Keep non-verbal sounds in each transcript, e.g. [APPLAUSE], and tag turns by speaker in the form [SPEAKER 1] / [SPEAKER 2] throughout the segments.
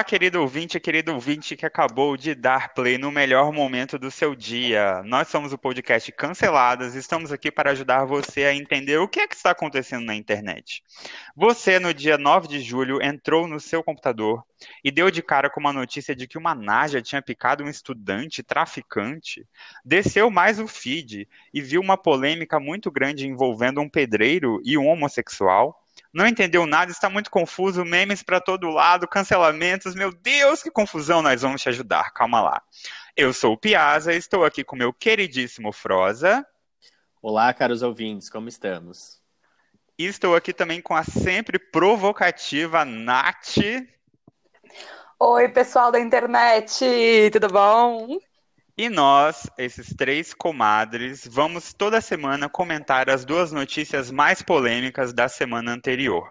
[SPEAKER 1] Olá, querido ouvinte, querido ouvinte que acabou de dar play no melhor momento do seu dia. Nós somos o podcast Canceladas e estamos aqui para ajudar você a entender o que é que está acontecendo na internet. Você, no dia 9 de julho, entrou no seu computador e deu de cara com uma notícia de que uma naja tinha picado um estudante traficante, desceu mais o feed e viu uma polêmica muito grande envolvendo um pedreiro e um homossexual não entendeu nada, está muito confuso, memes para todo lado, cancelamentos, meu Deus, que confusão, nós vamos te ajudar, calma lá. Eu sou o Piazza, estou aqui com meu queridíssimo Froza.
[SPEAKER 2] Olá, caros ouvintes, como estamos?
[SPEAKER 1] E estou aqui também com a sempre provocativa Nath.
[SPEAKER 3] Oi, pessoal da internet, tudo bom?
[SPEAKER 1] E nós, esses três comadres, vamos toda semana comentar as duas notícias mais polêmicas da semana anterior.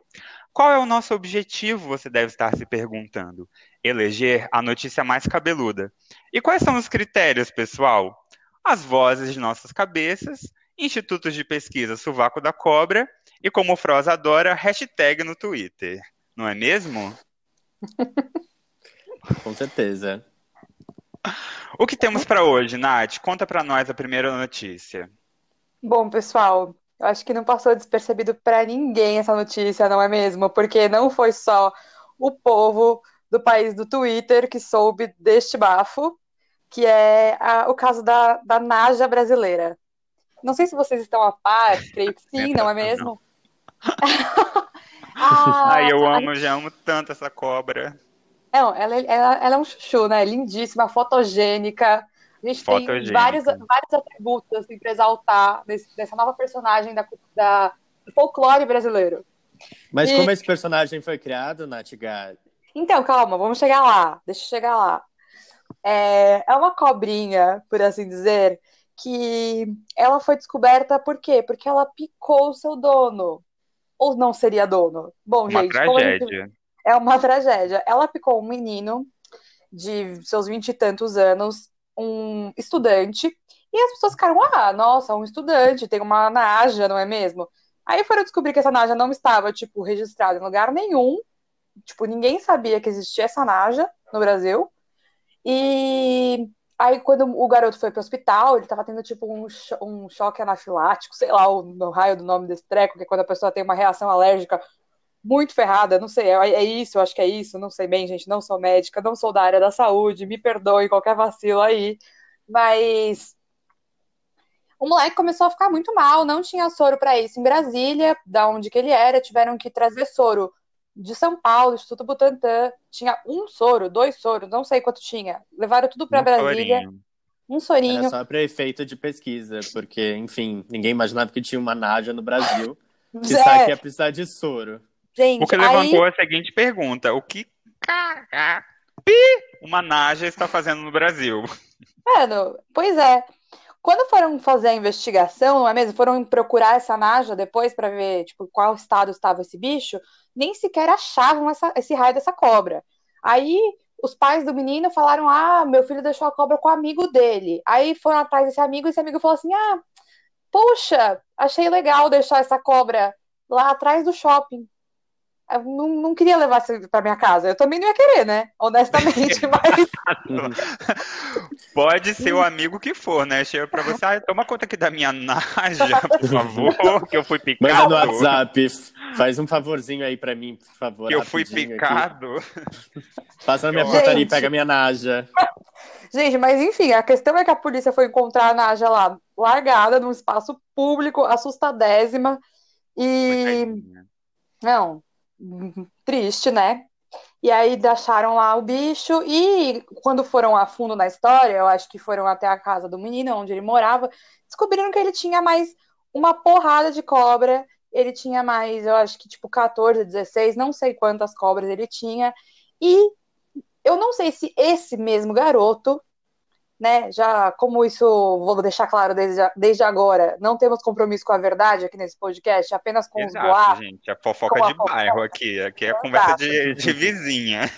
[SPEAKER 1] Qual é o nosso objetivo, você deve estar se perguntando? Eleger a notícia mais cabeluda. E quais são os critérios, pessoal? As vozes de nossas cabeças, institutos de pesquisa Sovaco da Cobra e, como o Froz adora, hashtag no Twitter. Não é mesmo? [LAUGHS]
[SPEAKER 2] Com certeza.
[SPEAKER 1] O que temos para hoje, Nath? Conta para nós a primeira notícia.
[SPEAKER 3] Bom, pessoal, eu acho que não passou despercebido para ninguém essa notícia, não é mesmo? Porque não foi só o povo do país do Twitter que soube deste bafo, que é a, o caso da, da Naja brasileira. Não sei se vocês estão a par, creio que sim, não é mesmo?
[SPEAKER 1] ah, Ai, eu [LAUGHS] amo, já amo tanto essa cobra.
[SPEAKER 3] Não, ela, ela, ela é um chuchu, né? Lindíssima, fotogênica. A gente fotogênica. tem vários, vários atributos assim, para exaltar desse, dessa nova personagem da, da, do folclore brasileiro.
[SPEAKER 2] Mas e... como esse personagem foi criado, Nath Gad?
[SPEAKER 3] Então, calma, vamos chegar lá. Deixa eu chegar lá. É, é uma cobrinha, por assim dizer, que ela foi descoberta por quê? Porque ela picou o seu dono. Ou não seria dono? Bom,
[SPEAKER 1] uma
[SPEAKER 3] gente.
[SPEAKER 1] Tragédia.
[SPEAKER 3] É uma tragédia. Ela picou um menino de seus vinte e tantos anos, um estudante, e as pessoas ficaram, ah, nossa, um estudante, tem uma naja, não é mesmo? Aí foram descobrir que essa naja não estava, tipo, registrada em lugar nenhum, tipo, ninguém sabia que existia essa naja no Brasil, e aí quando o garoto foi para o hospital, ele estava tendo, tipo, um, cho um choque anafilático, sei lá o, o raio do nome desse treco, que é quando a pessoa tem uma reação alérgica muito ferrada, não sei, é, é isso, eu acho que é isso, não sei bem, gente, não sou médica, não sou da área da saúde, me perdoe qualquer vacilo aí, mas o moleque começou a ficar muito mal, não tinha soro para isso em Brasília, da onde que ele era, tiveram que trazer soro de São Paulo, Instituto Butantan, tinha um soro, dois soros, não sei quanto tinha, levaram tudo para um Brasília. Sorinho. Um sorinho.
[SPEAKER 2] Era só para efeito de pesquisa, porque, enfim, ninguém imaginava que tinha uma Nádia no Brasil. Que [LAUGHS] é. ia precisar de soro.
[SPEAKER 1] Gente, o que levantou aí... a seguinte pergunta: o que uma Naja está fazendo no Brasil?
[SPEAKER 3] Mano, pois é. Quando foram fazer a investigação, não é mesmo? Foram procurar essa Naja depois para ver tipo, qual estado estava esse bicho, nem sequer achavam essa, esse raio dessa cobra. Aí os pais do menino falaram: Ah, meu filho deixou a cobra com o amigo dele. Aí foram atrás desse amigo e esse amigo falou assim: Ah, poxa, achei legal deixar essa cobra lá atrás do shopping eu não, não queria levar isso para minha casa. Eu também não ia querer, né? Honestamente, [LAUGHS] mas. [LAUGHS]
[SPEAKER 1] Pode ser o amigo que for, né? Chega para você, ah, toma conta aqui da minha naja, por favor, que eu fui picado.
[SPEAKER 2] Manda no WhatsApp, faz um favorzinho aí para mim, por favor.
[SPEAKER 1] Que eu fui picado.
[SPEAKER 2] Aqui. Passa na minha Gente... portaria e pega a minha naja.
[SPEAKER 3] Gente, mas enfim, a questão é que a polícia foi encontrar a naja lá, largada, num espaço público, assustadésima. E. Não, triste, né? E aí acharam lá o bicho e quando foram a fundo na história, eu acho que foram até a casa do menino onde ele morava, descobriram que ele tinha mais uma porrada de cobra. Ele tinha mais, eu acho que tipo 14, 16, não sei quantas cobras ele tinha. E eu não sei se esse mesmo garoto né? Já, como isso vou deixar claro desde, desde agora, não temos compromisso com a verdade aqui nesse podcast, apenas com
[SPEAKER 1] Exato,
[SPEAKER 3] os boatos.
[SPEAKER 1] gente, a fofoca de fofoca. bairro aqui, aqui é conversa de, de vizinha.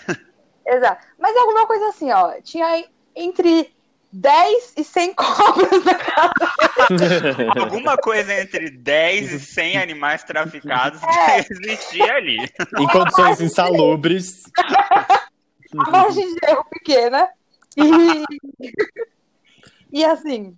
[SPEAKER 3] Exato. Mas alguma coisa assim, ó, tinha entre 10 e 100 [LAUGHS] cobras na casa.
[SPEAKER 1] Alguma coisa entre 10 e 100 animais traficados é. [LAUGHS] existia ali.
[SPEAKER 2] Em condições insalubres. [LAUGHS]
[SPEAKER 3] a margem de erro pequena. E, [LAUGHS] e assim,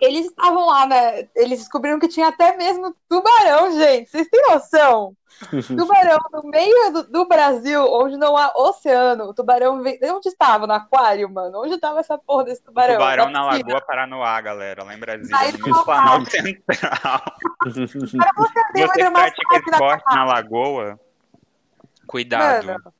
[SPEAKER 3] eles estavam lá, né? Eles descobriram que tinha até mesmo tubarão, gente. Vocês têm noção? [LAUGHS] Tubarão no meio do, do, Brasil, onde não há oceano. O tubarão vem. Onde estava? No aquário, mano? Onde estava essa porra desse tubarão?
[SPEAKER 1] O tubarão na, na Lagoa Paranoá, galera, lá em Brasília, Aí, no Planalto Central. Para você, [LAUGHS] você pratica esporte na Lagoa, cuidado. Mano,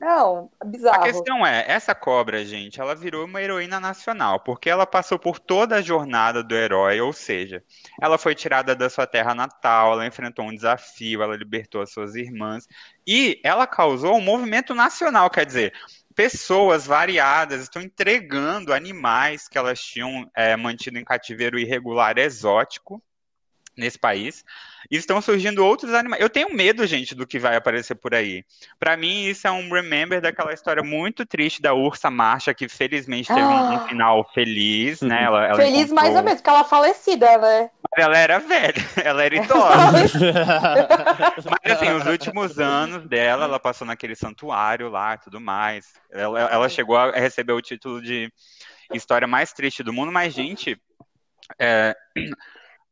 [SPEAKER 3] não, bizarro.
[SPEAKER 1] A questão é, essa cobra, gente, ela virou uma heroína nacional, porque ela passou por toda a jornada do herói, ou seja, ela foi tirada da sua terra natal, ela enfrentou um desafio, ela libertou as suas irmãs, e ela causou um movimento nacional, quer dizer, pessoas variadas estão entregando animais que elas tinham é, mantido em cativeiro irregular exótico nesse país. E estão surgindo outros animais. Eu tenho medo, gente, do que vai aparecer por aí. Para mim, isso é um remember daquela história muito triste da Ursa Marcha, que felizmente teve ah. um, final feliz, né? Ela, ela
[SPEAKER 3] feliz encontrou... mais ou menos, porque ela é falecida, né?
[SPEAKER 1] Ela era velha, [LAUGHS] ela era [LAUGHS] idosa. [LAUGHS] Mas assim, os últimos anos dela, ela passou naquele santuário lá e tudo mais. Ela, ela chegou a receber o título de história mais triste do mundo, mas, gente. É,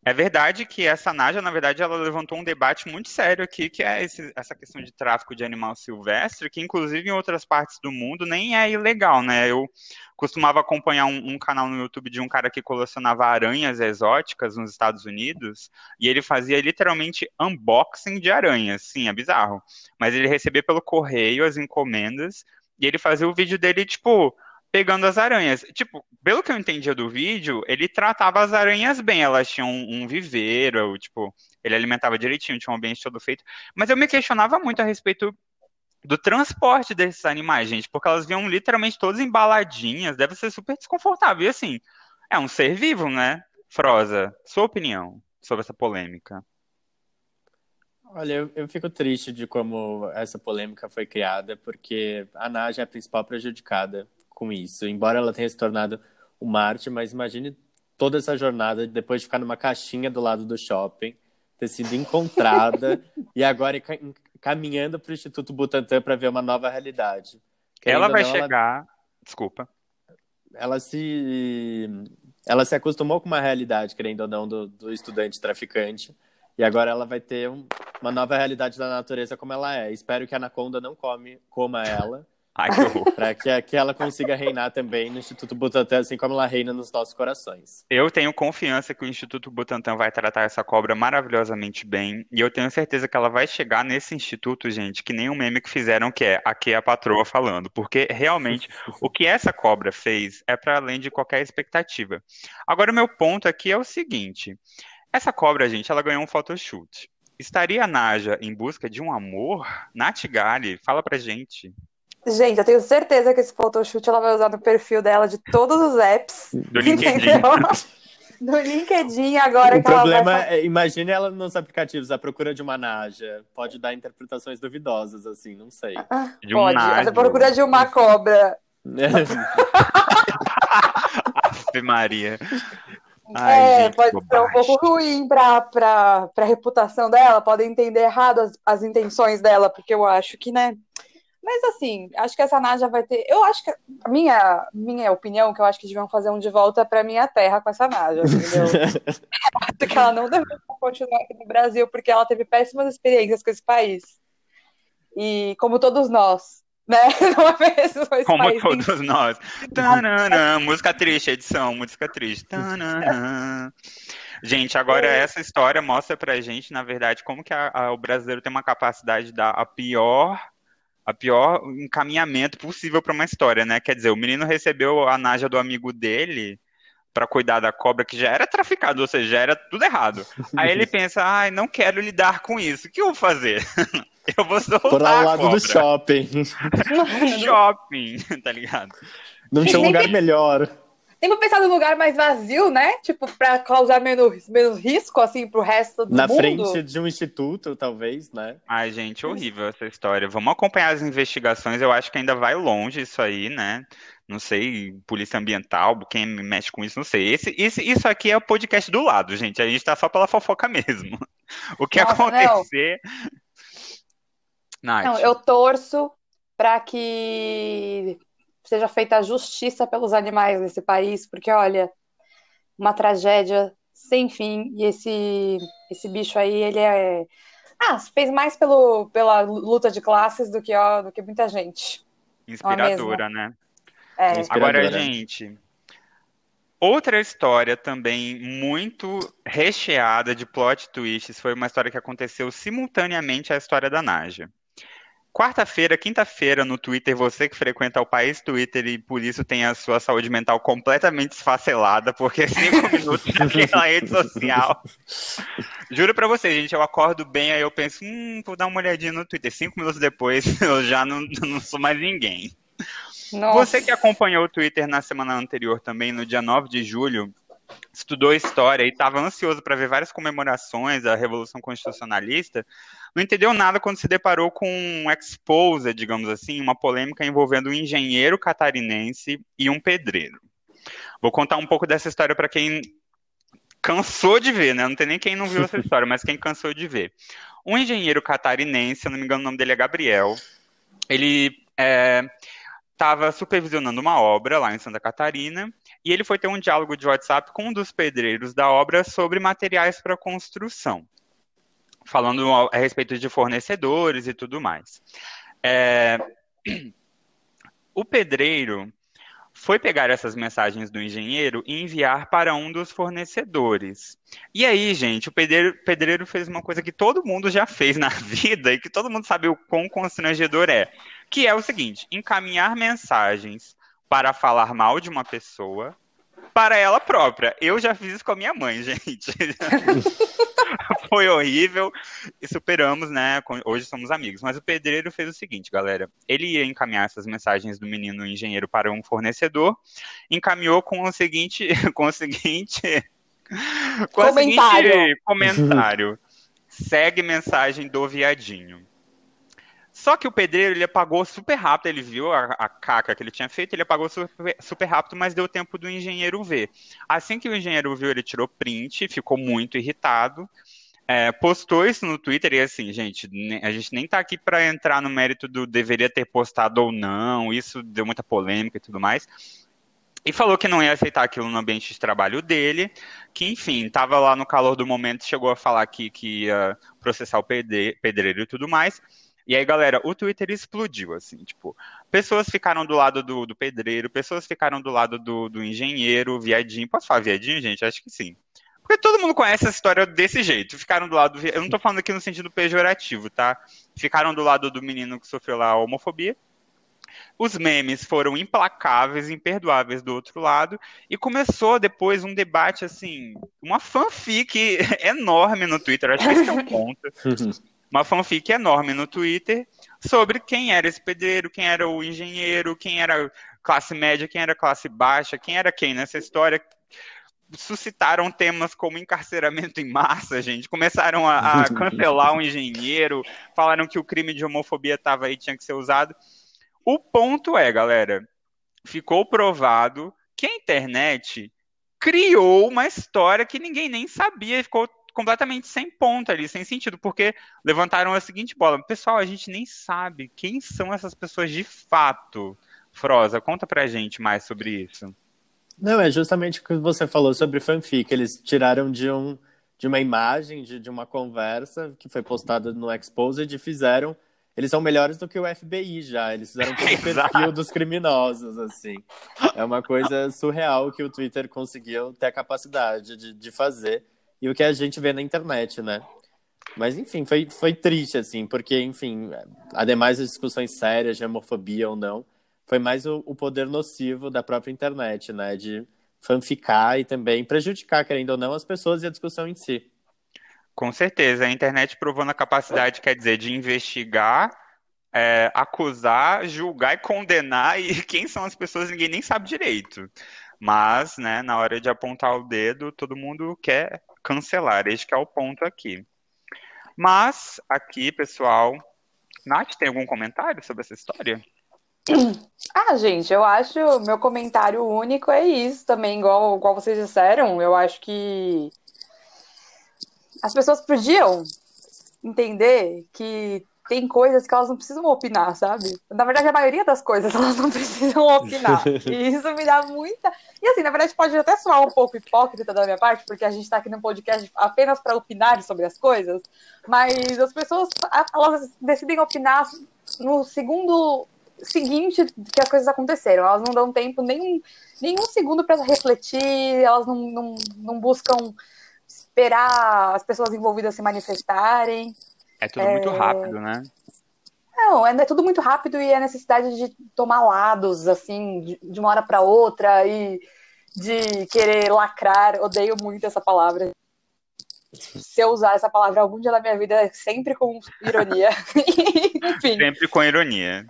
[SPEAKER 1] é verdade que essa Naja, na verdade, ela levantou um debate muito sério aqui, que é esse, essa questão de tráfico de animal silvestre, que inclusive em outras partes do mundo nem é ilegal, né? Eu costumava acompanhar um, um, canal no YouTube de um cara que colecionava aranhas exóticas nos Estados Unidos, e ele fazia literalmente unboxing de aranhas. Sim, é bizarro. Mas ele recebia pelo correio as encomendas, e ele fazia o vídeo dele, tipo, pegando as aranhas. Tipo, pelo que eu entendia do vídeo, ele tratava as aranhas bem. Elas tinham um, viveiro, tipo, ele alimentava direitinho, tinha um ambiente todo feito. Mas eu me questionava muito a respeito do transporte desses animais, gente, porque elas vinham literalmente todas embaladinhas, deve ser super desconfortável. E assim, é um ser vivo, né? Froza, sua opinião sobre essa polêmica?
[SPEAKER 2] Olha, eu, eu, fico triste de como essa polêmica foi criada, porque a Naja é a principal prejudicada com isso. Embora ela tenha se tornado o Marte, mas imagine toda essa jornada depois de ficar numa caixinha do lado do shopping, ter sido encontrada [LAUGHS] e agora caminhando para o Instituto Butantan para ver uma nova realidade.
[SPEAKER 1] Querendo ela vai não, chegar. Ela... Desculpa.
[SPEAKER 2] Ela se. Ela se acostumou com uma realidade, querendo ou não, do, do estudante traficante. E agora ela vai ter um, uma nova realidade da natureza como ela é. Espero que a Anaconda não come, coma ela
[SPEAKER 1] Ai, que horror.
[SPEAKER 2] Para que, que ela consiga reinar também no Instituto Butantan, assim como ela reina nos nossos corações.
[SPEAKER 1] Eu tenho confiança que o Instituto Butantan vai tratar essa cobra maravilhosamente bem. E eu tenho certeza que ela vai chegar nesse instituto, gente, que nem um meme que fizeram que é aqui é a patroa falando. Porque realmente [LAUGHS] o que essa cobra fez é para além de qualquer expectativa. Agora, o meu ponto aqui é o seguinte: essa cobra, gente, ela ganhou um photoshoot. Estaria a Naja em busca de um amor? Nath Gali, fala pra gente.
[SPEAKER 3] Gente, eu tenho certeza que esse photoshoot ela vai usar no perfil dela de todos os apps.
[SPEAKER 1] Do [LAUGHS] LinkedIn.
[SPEAKER 3] No LinkedIn agora
[SPEAKER 2] o que problema ela vai... é, imagine ela nos aplicativos, a procura de uma Naja. Pode dar interpretações duvidosas, assim, não sei.
[SPEAKER 3] Ah, de um pode, a procura de uma cobra.
[SPEAKER 1] Ave Maria.
[SPEAKER 3] Ai, é, gente, pode ser um pouco ruim para a reputação dela, pode entender errado as, as intenções dela, porque eu acho que, né, mas assim, acho que essa Naja vai ter. Eu acho que a minha, minha opinião, que eu acho que deviam fazer um de volta para minha terra com essa Naja, entendeu? [LAUGHS] acho que ela não deveria continuar aqui no Brasil, porque ela teve péssimas experiências com esse país. E como todos nós, né? [LAUGHS] Não é mesmo?
[SPEAKER 1] Como país, todos nós. Tanana, música triste, edição, música triste. Tanana. Gente, agora é. essa história mostra pra gente, na verdade, como que a, a, o brasileiro tem uma capacidade de dar a pior a pior encaminhamento possível para uma história, né? Quer dizer, o menino recebeu a naja do amigo dele para cuidar da cobra que já era traficado, ou seja, já era tudo errado. Aí ele [LAUGHS] pensa, ai, não quero lidar com isso. O que eu vou fazer? [LAUGHS] eu vou soltar Por ao
[SPEAKER 2] lado do shopping. [LAUGHS]
[SPEAKER 1] shopping, tá ligado?
[SPEAKER 2] Não tinha um lugar melhor.
[SPEAKER 3] Tem pra pensar num lugar mais vazio, né? Tipo, pra causar menos, menos risco, assim, pro resto do
[SPEAKER 2] Na
[SPEAKER 3] mundo.
[SPEAKER 2] frente de um instituto, talvez, né?
[SPEAKER 1] Ai, gente, horrível essa história. Vamos acompanhar as investigações. Eu acho que ainda vai longe isso aí, né? Não sei, polícia ambiental, quem mexe com isso, não sei. Esse, esse, isso aqui é o podcast do lado, gente. A gente tá só pela fofoca mesmo. [LAUGHS] O que Nossa, acontecer.
[SPEAKER 3] Não. não, eu torço para que seja feita a justiça pelos animais nesse país, porque olha, uma tragédia sem fim e esse esse bicho aí, ele é ah, fez mais pelo, pela luta de classes do que ó, do que muita gente.
[SPEAKER 1] É Inspiradora, né?
[SPEAKER 3] É.
[SPEAKER 1] Agora, gente, Outra história também muito recheada de plot twists foi uma história que aconteceu simultaneamente à história da Naja. Quarta-feira, quinta-feira, no Twitter, você que frequenta o país Twitter e por isso tem a sua saúde mental completamente esfacelada, porque [LAUGHS] cinco minutos naquela rede social. Juro pra vocês, gente, eu acordo bem, aí eu penso, hum, vou dar uma olhadinha no Twitter. Cinco minutos depois, [LAUGHS] eu já não, [LAUGHS] não sou mais ninguém.
[SPEAKER 3] Nossa.
[SPEAKER 1] Você que acompanhou o Twitter na semana anterior também, no dia 9 de julho, estudou história e estava ansioso para ver várias comemorações da Revolução Constitucionalista, não entendeu nada quando se deparou com um expose, digamos assim, uma polêmica envolvendo um engenheiro catarinense e um pedreiro. Vou contar um pouco dessa história para quem cansou de ver, né? Não tem nem quem não viu essa [LAUGHS] história, mas quem cansou de ver. Um engenheiro catarinense, se não me engano o nome dele é Gabriel, ele é, estava supervisionando uma obra lá em Santa Catarina e ele foi ter um diálogo de WhatsApp com um dos pedreiros da obra sobre materiais para construção, falando a respeito de fornecedores e tudo mais. É... [CLEARS THROAT] O pedreiro foi pegar essas mensagens do engenheiro e enviar para um dos fornecedores. E aí, gente, o pedreiro, pedreiro, fez uma coisa que todo mundo já fez na [LAUGHS] vida e que todo mundo sabe o quão constrangedor é, que é o seguinte: encaminhar mensagens para falar mal de uma pessoa para ela própria. Eu já fiz isso com a minha mãe, [LAUGHS] gente. [LAUGHS] Foi horrível e superamos, né? Hoje somos amigos. Mas o pedreiro fez o seguinte, galera. Ele ia encaminhar essas mensagens do menino engenheiro para um fornecedor, encaminhou com o seguinte, [LAUGHS] com o seguinte, com
[SPEAKER 3] Comentário.
[SPEAKER 1] o seguinte comentário. Segue mensagem do viadinho. Só que o pedreiro ele apagou super rápido, ele viu a, a caca que ele tinha feito, ele apagou super, super, rápido, mas deu tempo do engenheiro ver. Assim que o engenheiro viu, ele tirou print, ficou muito irritado, é, postou isso no Twitter e assim, gente, a gente nem tá aqui para entrar no mérito do deveria ter postado ou não, isso deu muita polêmica e tudo mais. E falou que não ia aceitar aquilo no ambiente de trabalho dele, que enfim, estava lá no calor do momento, chegou a falar que, que ia processar o pedreiro e tudo mais. E aí, galera, o Twitter explodiu, assim, tipo, pessoas ficaram do lado do, do pedreiro, pessoas ficaram do lado do, do engenheiro, viadinho. Posso falar viadinho, gente? Acho que sim. Porque todo mundo conhece essa história desse jeito. Ficaram do lado do. Eu não tô falando aqui no sentido pejorativo, tá? Ficaram do lado do menino que sofreu lá a homofobia. Os memes foram implacáveis, imperdoáveis do outro lado, e começou depois um debate assim, uma fanfic [LAUGHS] enorme no Twitter. Acho que esse é o [LAUGHS] ponto. [LAUGHS] uma fanfic enorme no Twitter sobre quem era esse pedreiro, quem era o engenheiro, quem era classe média, quem era classe baixa, quem era quem nessa história. Suscitaram temas como encarceramento em massa, gente. Começaram a, a [LAUGHS] cancelar um engenheiro, falaram que o crime de homofobia estava aí, tinha que ser usado. O ponto é, galera, ficou provado que a internet criou uma história que ninguém nem sabia, ficou completamente sem ponta ali, sem sentido, porque levantaram a seguinte bola. Pessoal, a gente nem sabe quem são essas pessoas de fato. Froza, conta pra gente mais sobre isso.
[SPEAKER 2] Não, é justamente o que você falou sobre fanfic. Eles tiraram de, um, de uma imagem, de, de uma conversa que foi postada no Exposed e fizeram. Eles são melhores do que o FBI já. Eles fizeram [LAUGHS] todo o perfil dos criminosos, assim. É uma coisa surreal que o Twitter conseguiu ter a capacidade de, de fazer e o que a gente vê na internet, né? Mas, enfim, foi, foi triste, assim, porque, enfim, ademais das discussões sérias de homofobia ou não, foi mais o, o poder nocivo da própria internet, né? De fanficar e também prejudicar, querendo ou não, as pessoas e a discussão em si.
[SPEAKER 1] Com certeza, a internet provando a capacidade, quer dizer, de investigar, é, acusar, julgar e condenar, e [LAUGHS] quem são as pessoas ninguém nem sabe direito. Mas, né, na hora de apontar o dedo, todo mundo quer cancelar. Este é o ponto aqui. Mas, aqui, pessoal, Nath, tem algum comentário sobre essa história?
[SPEAKER 3] Ah, gente, eu acho meu comentário único é isso também, igual, igual vocês disseram. Eu acho que as pessoas podiam entender que tem coisas que elas não precisam opinar, sabe? Na verdade, a maioria das coisas elas não [LAUGHS] precisam opinar. [LAUGHS] E isso me dá muita. E assim, na verdade, pode até soar um pouco hipócrita da minha parte, porque a gente tá aqui no podcast apenas para opinar sobre as coisas, mas as pessoas elas decidem opinar no segundo seguinte que as coisas aconteceram. Elas não dão tempo nem nenhum segundo para refletir, elas não, não, não buscam esperar as pessoas envolvidas se manifestarem.
[SPEAKER 1] É tudo é... muito rápido, né?
[SPEAKER 3] Não, é, é, tudo muito rápido e a necessidade de tomar lados, assim, de, de uma hora para outra e de querer lacrar. Odeio muito essa palavra. Se eu usar essa palavra algum dia na minha vida, é sempre com ironia. [LAUGHS] Enfim.
[SPEAKER 1] Sempre com ironia.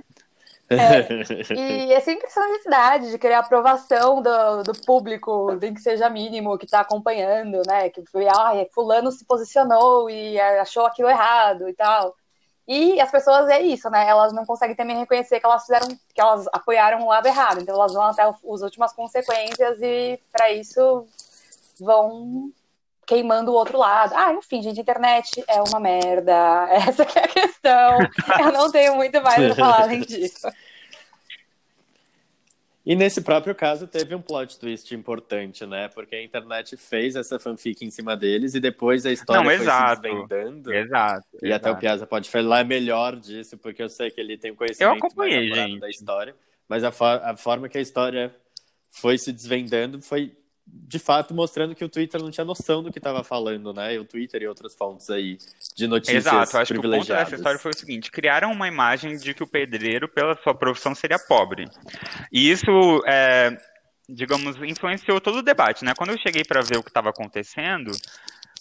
[SPEAKER 3] É, [LAUGHS] e é sempre essa necessidade de querer a aprovação do, do público, nem que seja mínimo, que está acompanhando, né? Que foi, ah, fulano se posicionou e achou aquilo errado e tal. E as pessoas é isso, né? Elas não conseguem também reconhecer que elas fizeram, que elas apoiaram o lado errado. Então elas vão até as últimas consequências e para isso vão queimando o outro lado. Ah, enfim, gente, a internet é uma merda. [LAUGHS] Essa que é a questão. Eu não tenho muito mais a falar além [LAUGHS] disso.
[SPEAKER 2] E nesse próprio caso teve um plot twist importante, né? Porque a internet fez essa fanfic em cima deles e depois a história Não, foi exato. se desvendando.
[SPEAKER 1] Exato.
[SPEAKER 2] E exato. até o Piazza pode falar melhor disso, porque eu sei que ele tem um conhecimento
[SPEAKER 1] eu acompanhei, gente.
[SPEAKER 2] da história. Mas a, for a forma que a história foi se desvendando foi de fato mostrando que o Twitter não tinha noção do que estava falando, né? E o Twitter e outras fontes aí de notícias
[SPEAKER 1] Exato, acho que o ponto dessa história foi o seguinte: criaram uma imagem de que o pedreiro, pela sua profissão, seria pobre. E isso, é, digamos, influenciou todo o debate, né? Quando eu cheguei para ver o que estava acontecendo,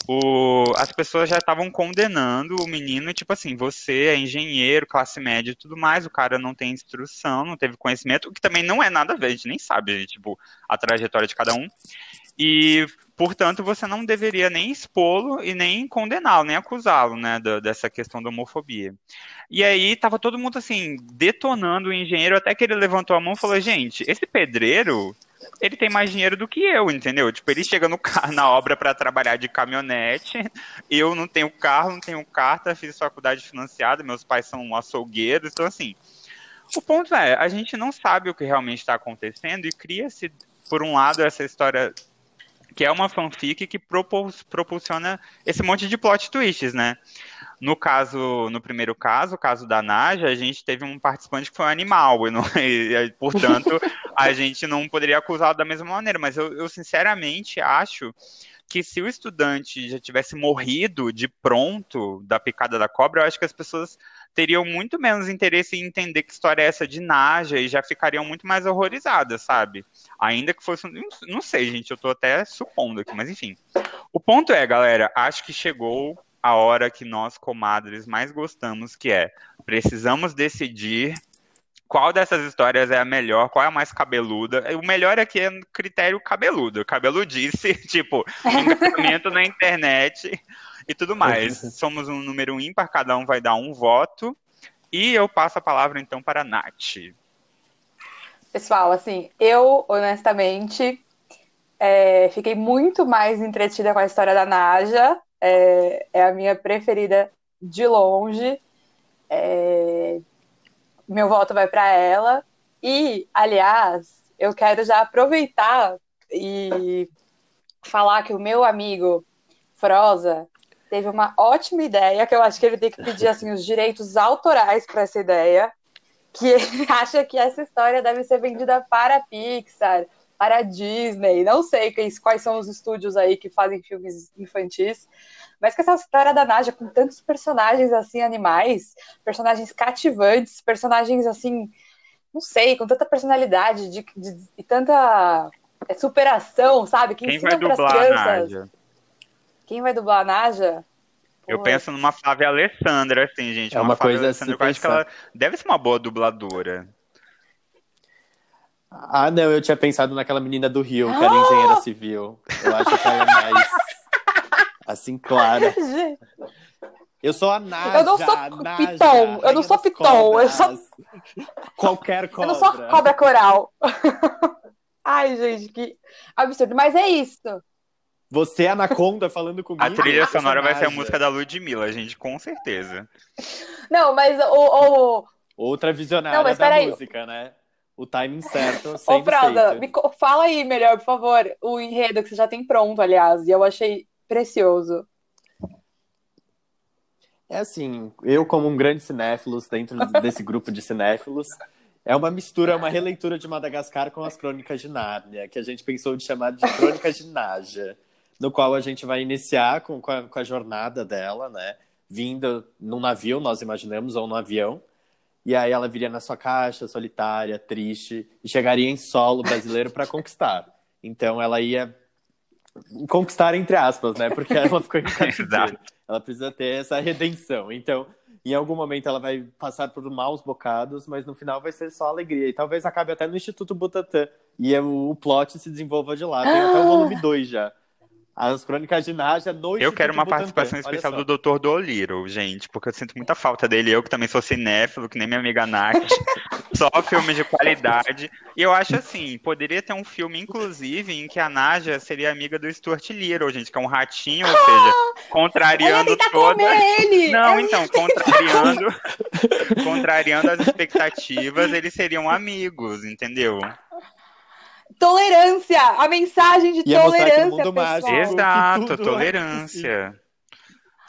[SPEAKER 1] o, as pessoas já estavam condenando o menino, tipo assim, você é engenheiro, classe média e tudo mais, o cara não tem instrução, não teve conhecimento, o que também não é nada a ver, a gente nem sabe, tipo, a trajetória de cada um. E, portanto, você não deveria nem expô-lo e nem condená-lo, nem acusá-lo, né, dessa questão da homofobia. E aí tava todo mundo, assim, detonando o engenheiro, até que ele levantou a mão e falou, gente, esse pedreiro, ele tem mais dinheiro do que eu, entendeu? Tipo, ele chega no na obra para trabalhar de caminhonete, [LAUGHS] eu não tenho carro, não tenho carta, fiz faculdade financiada, meus pais são açougueiros, então assim. O ponto é, a gente não sabe o que realmente está acontecendo e cria-se, por um lado, essa história que é uma fanfic que propulsiona esse monte de plot twists, né? No caso, no primeiro caso, o caso da Naja, a gente teve um participante que foi um animal, e, não, [LAUGHS] e portanto, [LAUGHS] a gente não poderia acusá-lo da mesma maneira. Mas eu, eu, sinceramente acho que se o estudante já tivesse morrido de pronto da picada da cobra, eu acho que as pessoas teriam muito menos interesse em entender que história é essa de Naja e já ficariam muito mais horrorizadas, sabe? Ainda que fosse. Não sei, gente, eu tô até supondo aqui, mas enfim. O ponto é, galera, acho que chegou a hora que nós, comadres, mais gostamos, que é precisamos decidir qual dessas histórias é a melhor, qual é a mais cabeluda. O melhor aqui é critério cabeludo. Cabeludice, [LAUGHS] tipo, engajamento na internet e tudo mais. [LAUGHS] Somos um número ímpar, cada um vai dar um voto. E eu passo a palavra então para a Nath.
[SPEAKER 3] Pessoal, assim, eu honestamente é, fiquei muito mais entretida com a história da Naja é, é a minha preferida de longe. É, meu voto vai para ela. E, aliás, eu quero já aproveitar e falar que o meu amigo Froza teve uma ótima ideia, que eu acho que ele tem que pedir assim, os direitos autorais para essa ideia, que ele [LAUGHS] acha que essa história deve ser vendida para a Pixar, para a Disney, não sei quais são os estúdios aí que fazem filmes infantis, mas que essa história da Naja, com tantos personagens assim, animais, personagens cativantes, personagens assim, não sei, com tanta personalidade de, de, e tanta é, superação, sabe?
[SPEAKER 1] Que Quem vai dublar a Naja?
[SPEAKER 3] Quem vai dublar a Naja?
[SPEAKER 1] Eu penso numa Flávia Alessandra, assim, gente.
[SPEAKER 2] É uma, uma coisa assim. Eu
[SPEAKER 1] acho que ela deve ser uma boa dubladora.
[SPEAKER 2] Ah, não, eu tinha pensado naquela menina do Rio, que era engenheira civil. Eu acho que ela é mais [LAUGHS] assim, clara. Eu sou a Naja.
[SPEAKER 3] Eu não sou Naja, Piton. Eu não sou Piton. Eu sou.
[SPEAKER 2] Qualquer cobra. [LAUGHS]
[SPEAKER 3] Eu não sou cobra coral. [LAUGHS] Ai, gente, que absurdo. Mas é isso.
[SPEAKER 2] Você, Anaconda, falando comigo.
[SPEAKER 1] A trilha sonora vai ser a música da Ludmilla, gente, com certeza.
[SPEAKER 3] Não, mas o. o,
[SPEAKER 2] Outra visionária
[SPEAKER 3] Não, mas
[SPEAKER 2] da
[SPEAKER 3] peraí.
[SPEAKER 2] música, né? O timing certo [LAUGHS]
[SPEAKER 3] Ô,
[SPEAKER 2] sendo
[SPEAKER 3] Fralda,
[SPEAKER 2] feito.
[SPEAKER 3] me fala aí melhor, por favor, o enredo que você já tem pronto, aliás, e eu achei precioso.
[SPEAKER 2] É assim, eu como um grande cinéfilos dentro desse [LAUGHS] grupo de cinéfilos, é uma mistura, uma releitura de Madagascar com as Crônicas de Nárnia, que a gente pensou de chamar de Crônicas de Naja, no qual a gente vai iniciar com, com, a, com a jornada dela, né? Vindo num navio, nós imaginamos, ou num avião, e aí ela viria na sua caixa, solitária, triste, e chegaria em solo brasileiro para conquistar. Então ela ia conquistar entre aspas, né? Porque ela ficou em [LAUGHS] cativeiro. Ela precisa ter essa redenção. Então, em algum momento ela vai passar por maus bocados, mas no final vai ser só alegria. E talvez acabe até no Instituto Butantan. E o, o plot se desenvolva de lá. Tem até o volume 2 já. As Crônicas de Naja no
[SPEAKER 1] Eu quero uma
[SPEAKER 2] Butantan.
[SPEAKER 1] participação especial do Dr. Dolittle, gente, porque eu sinto muita falta dele. Eu que também sou cinéfilo, que nem minha amiga Nath. [LAUGHS] Só filmes de qualidade. E eu acho assim, poderia ter um filme, inclusive, em que a Naja seria amiga do Stuart Little, gente, que é um ratinho, ou seja, [GASPS] contrariando
[SPEAKER 3] tenta
[SPEAKER 1] toda.
[SPEAKER 3] ele! [LAUGHS]
[SPEAKER 1] Não,
[SPEAKER 3] Ela-
[SPEAKER 1] então, [LAUGHS] contrariando, contrariando as expectativas, eles seriam amigos, entendeu?
[SPEAKER 3] Tolerância! A mensagem de
[SPEAKER 2] Ia mostrar que
[SPEAKER 3] tolerância,
[SPEAKER 2] mundo mágico-
[SPEAKER 1] Exato,
[SPEAKER 2] é
[SPEAKER 1] tolerância.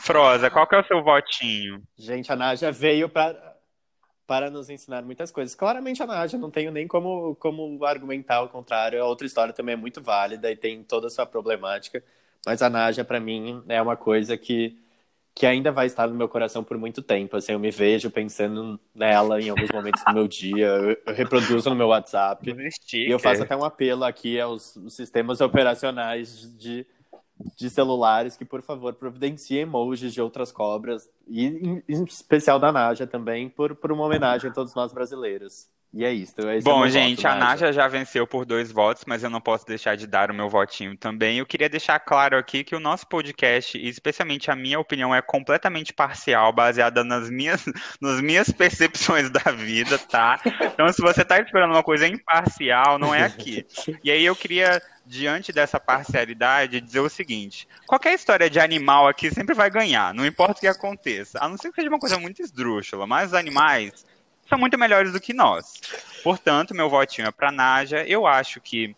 [SPEAKER 1] Froza, qual que é o seu votinho?
[SPEAKER 2] Gente, a Naja veio para para nos ensinar muitas coisas. Claramente a Naja, não tenho nem como, como argumentar o contrário. A outra história também é muito válida e tem toda a sua problemática. Mas a Naja, para mim, é uma coisa que, que ainda vai estar no meu coração por muito tempo. Assim, eu me vejo pensando nela em alguns momentos do meu dia. Eu, eu reproduzo no meu WhatsApp. E eu faço até um apelo aqui aos sistemas operacionais de, de celulares que, por favor, providenciem emojis de outras cobras, e em, em especial da Naja também, por, por uma homenagem a todos nós brasileiros. E é isso. É
[SPEAKER 1] Bom, gente,
[SPEAKER 2] voto,
[SPEAKER 1] a Naja já venceu por dois votos, mas eu não posso deixar de dar o meu votinho também. Eu queria deixar claro aqui que o nosso podcast, e especialmente a minha opinião, é completamente parcial, baseada nas minhas, [LAUGHS] nas minhas percepções da vida, tá? Então, se você tá esperando uma coisa imparcial, não é aqui. E aí eu queria, diante dessa parcialidade, dizer o seguinte: qualquer história de animal aqui sempre vai ganhar, não importa o que aconteça. A não ser que seja uma coisa muito esdrúxula, mas os animais são muito melhores do que nós. Portanto, meu votinho é para Naja. Eu acho que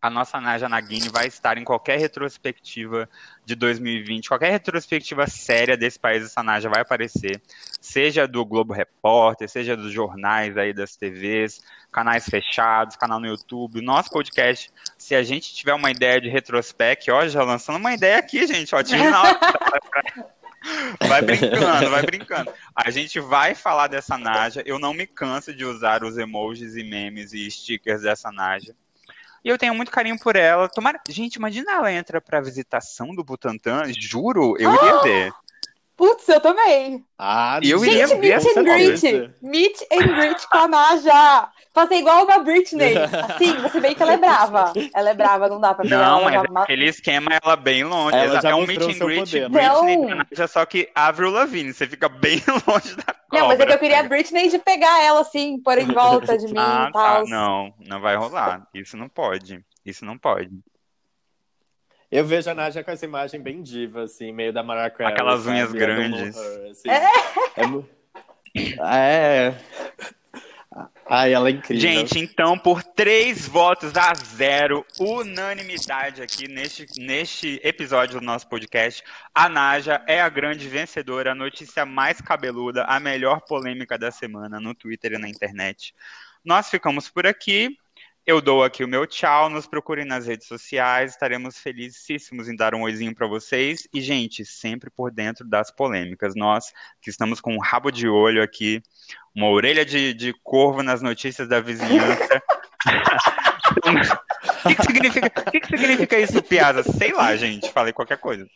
[SPEAKER 1] a nossa Naja Nagini vai estar em qualquer retrospectiva de 2020, qualquer retrospectiva séria desse país, essa Naja vai aparecer, seja do Globo Repórter, seja dos jornais aí das TVs, canais fechados, canal no YouTube, nosso podcast. Se a gente tiver uma ideia de retrospect, ó, já lançando uma ideia aqui, gente, ó, tira na hora. Vai brincando, vai brincando. A gente vai falar dessa Naja. Eu não me canso de usar os emojis e memes e stickers dessa Naja. E eu tenho muito carinho por ela. Tomara... Gente, imagina ela entra pra visitação do Butantan. Juro, eu iria ver.
[SPEAKER 3] Putz, eu também.
[SPEAKER 2] Ah,
[SPEAKER 1] Eu iria
[SPEAKER 3] Gente,
[SPEAKER 1] ver
[SPEAKER 3] meet
[SPEAKER 1] essa
[SPEAKER 3] and greet. Meet and greet com a Naja. Fazer igual uma Britney. [LAUGHS] Assim, você vê que ela é brava. Ela é brava, não dá pra pegar
[SPEAKER 1] Não,
[SPEAKER 3] ela.
[SPEAKER 1] mas
[SPEAKER 3] já-
[SPEAKER 1] aquele esquema ela bem longe.
[SPEAKER 2] Ela
[SPEAKER 1] Exato, é um meet and greet
[SPEAKER 2] poder.
[SPEAKER 1] Britney
[SPEAKER 3] Não.
[SPEAKER 1] da Naja, só que Avril Lavigne. Você fica bem [LAUGHS] longe da cobra.
[SPEAKER 3] Não, mas é que eu queria a Britney de pegar ela assim, por em volta de [LAUGHS] mim
[SPEAKER 1] Ah,
[SPEAKER 3] e
[SPEAKER 1] tá.
[SPEAKER 3] tal.
[SPEAKER 1] Não, não vai rolar. Isso não pode. Isso não pode.
[SPEAKER 2] Eu vejo a Naja com essa imagem bem diva, assim, meio da Mariah Carey,
[SPEAKER 1] Aquelas
[SPEAKER 2] sabe?
[SPEAKER 1] unhas grandes.
[SPEAKER 2] her, assim. É. mu- É. Ai, ela é incrível.
[SPEAKER 1] Gente, então, por três votos a zero, unanimidade aqui neste, neste episódio do nosso podcast, a Naja é a grande vencedora, a notícia mais cabeluda, a melhor polêmica da semana no Twitter e na internet. Nós ficamos por aqui. Eu dou aqui o meu tchau, nos procurem nas redes sociais, estaremos felicíssimos em dar um oizinho para vocês. E, gente, sempre por dentro das polêmicas. Nós que estamos com um rabo de olho aqui, uma orelha de, de corvo nas notícias da vizinhança. O [LAUGHS] que, que significa, que, que significa isso, Piazza? Sei lá, gente, falei qualquer coisa.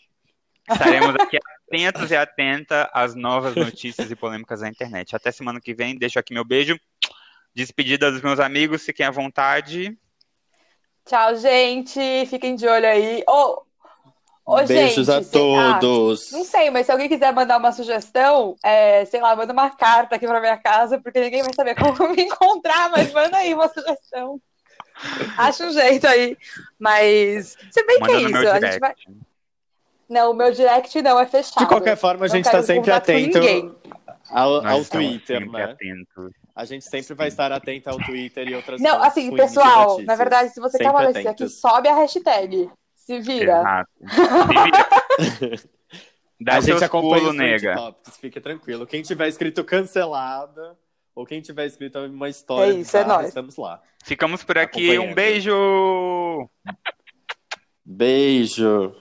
[SPEAKER 1] Estaremos aqui atentos e atenta às novas notícias e polêmicas da internet. Até semana que vem, deixo aqui meu beijo. Despedida dos meus amigos, fiquem à vontade.
[SPEAKER 3] Tchau, gente. Fiquem de olho aí. Ô, ô,
[SPEAKER 2] Beijos
[SPEAKER 3] gente,
[SPEAKER 2] a
[SPEAKER 3] se- ah,
[SPEAKER 2] todos.
[SPEAKER 3] não sei, mas se alguém quiser mandar uma sugestão, é, sei lá, manda uma carta aqui pra minha casa, porque ninguém vai saber como [LAUGHS] me encontrar, mas manda aí uma sugestão. Acha um jeito aí. Mas, se bem
[SPEAKER 1] Manda
[SPEAKER 3] que é isso, a gente vai. Não, o meu direct não é fechado.
[SPEAKER 2] De qualquer forma, a gente está sempre atento ao, ao Twitter,
[SPEAKER 1] sempre
[SPEAKER 2] né?
[SPEAKER 1] atentos.
[SPEAKER 2] A gente sempre vai estar atento ao Twitter e outras
[SPEAKER 3] Não, assim, pessoal, na verdade, se você quer
[SPEAKER 2] Sempre
[SPEAKER 3] aparecer aqui, sobe a hashtag. Se vira.
[SPEAKER 1] Exato. [LAUGHS] Se vira. Dá
[SPEAKER 2] a gente acompanha
[SPEAKER 1] pulos,
[SPEAKER 2] os
[SPEAKER 1] nega.
[SPEAKER 2] topics, fique tranquilo. Quem tiver escrito cancelada ou quem tiver escrito uma história
[SPEAKER 3] É isso, é
[SPEAKER 2] bizarra,
[SPEAKER 3] nóis.
[SPEAKER 2] estamos lá.
[SPEAKER 1] Ficamos por aqui. Um beijo!
[SPEAKER 2] Beijo.